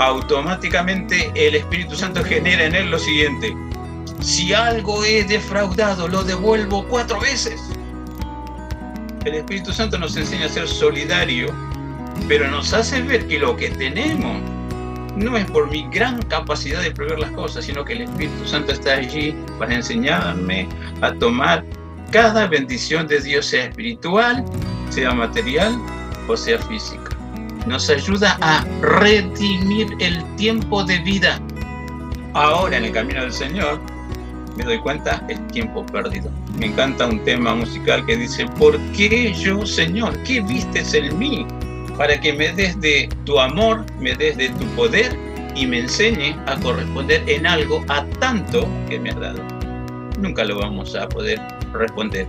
automáticamente el Espíritu Santo genera en él lo siguiente. Si algo he defraudado, lo devuelvo cuatro veces. El Espíritu Santo nos enseña a ser solidario, pero nos hace ver que lo que tenemos no es por mi gran capacidad de prever las cosas, sino que el Espíritu Santo está allí para enseñarme a tomar cada bendición de Dios, sea espiritual, sea material o sea física. Nos ayuda a redimir el tiempo de vida. Ahora en el camino del Señor, me doy cuenta, es tiempo perdido. Me encanta un tema musical que dice, ¿por qué yo, Señor? ¿Qué vistes en mí? Para que me des de tu amor, me des de tu poder y me enseñe a corresponder en algo a tanto que me has dado. Nunca lo vamos a poder responder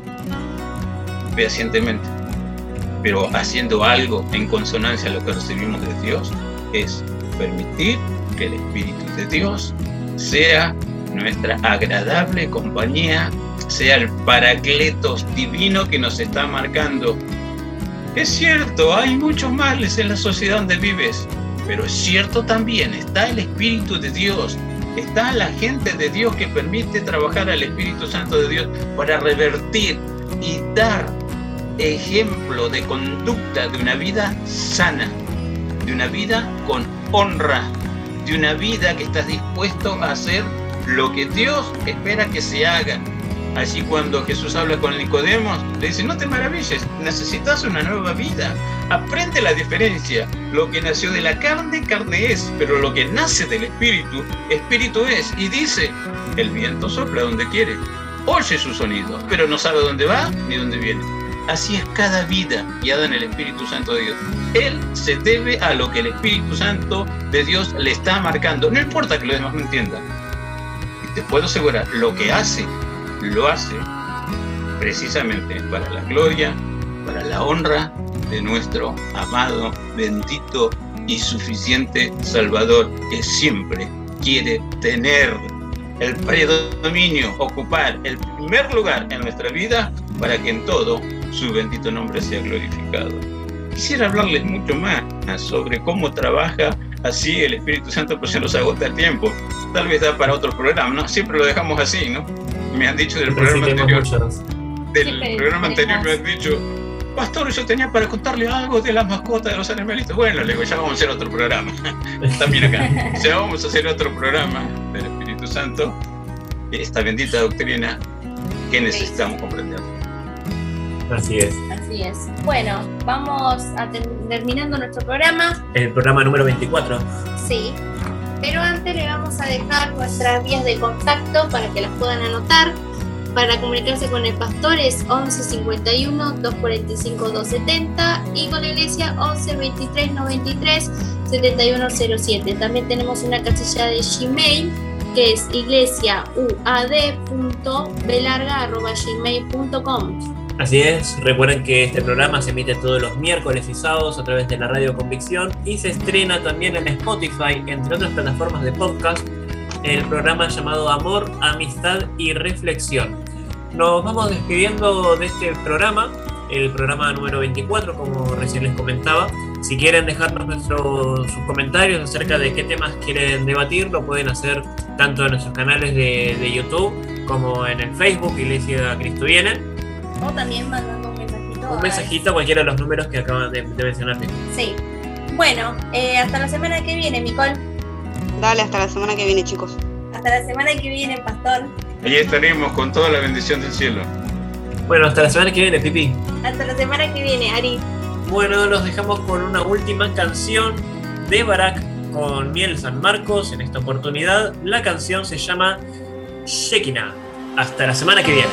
fehacientemente, pero haciendo algo en consonancia a lo que recibimos de Dios es permitir que el Espíritu de Dios sea nuestra agradable compañía, sea el paracletos divino que nos está marcando. Es cierto, hay muchos males en la sociedad donde vives, pero es cierto también, está el Espíritu de Dios, está la gente de Dios que permite trabajar al Espíritu Santo de Dios para revertir y dar ejemplo de conducta de una vida sana, de una vida con honra, de una vida que estás dispuesto a hacer lo que Dios espera que se haga. Así cuando Jesús habla con Nicodemo, le dice, no te maravilles, necesitas una nueva vida. Aprende la diferencia. Lo que nació de la carne, carne es, pero lo que nace del espíritu, espíritu es. Y dice, el viento sopla donde quiere. Oye su sonido, pero no sabe dónde va ni dónde viene. Así es cada vida guiada en el Espíritu Santo de Dios. Él se debe a lo que el Espíritu Santo de Dios le está marcando. No importa que los demás no entiendan. Te puedo asegurar, lo que hace, lo hace precisamente para la gloria, para la honra de nuestro amado, bendito y suficiente Salvador, que siempre quiere tener el predominio, ocupar el primer lugar en nuestra vida para que en todo su bendito nombre sea glorificado. Quisiera hablarles mucho más sobre cómo trabaja así el Espíritu Santo, pero se nos agota el tiempo. Tal vez da para otro programa, ¿no? Siempre lo dejamos así, ¿no? Me han dicho del programa anterior, del Siempre programa anterior me han dicho, Pastor, yo tenía para contarle algo de las mascotas de los animalitos. Bueno, le digo, ya vamos a hacer otro programa. También acá. Ya vamos a hacer otro programa del Espíritu Santo. Esta bendita doctrina que necesitamos comprender. Así es. Así es. Bueno, vamos a ter- terminando nuestro programa. El programa número 24. Sí. Pero antes le vamos a dejar nuestras vías de contacto para que las puedan anotar. Para comunicarse con el pastor es 11 51 245 270 y con la iglesia 11 23 93 71 07. También tenemos una casilla de Gmail que es iglesiauad.belarga.gmail.com. Así es, recuerden que este programa se emite todos los miércoles y sábados a través de la Radio Convicción y se estrena también en Spotify, entre otras plataformas de podcast, el programa llamado Amor, Amistad y Reflexión. Nos vamos despidiendo de este programa, el programa número 24, como recién les comentaba. Si quieren dejarnos sus comentarios acerca de qué temas quieren debatir, lo pueden hacer tanto en nuestros canales de, de YouTube como en el Facebook, Iglesia Cristo Viene O también mandando un mensajito. un a- mensajito a cualquiera de los números que acaban de, de mencionar. Sí. Bueno, eh, hasta la semana que viene, Nicole. Dale, hasta la semana que viene, chicos. Hasta la semana que viene, Pastor. Allí estaremos con toda la bendición del cielo. Bueno, hasta la semana que viene, Pipi. Hasta la semana que viene, Ari. Bueno, los dejamos con una última canción de Barak con Miel San Marcos. En esta oportunidad, la canción se llama Shekinah. Hasta la semana que viene.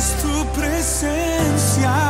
Es tu presencia.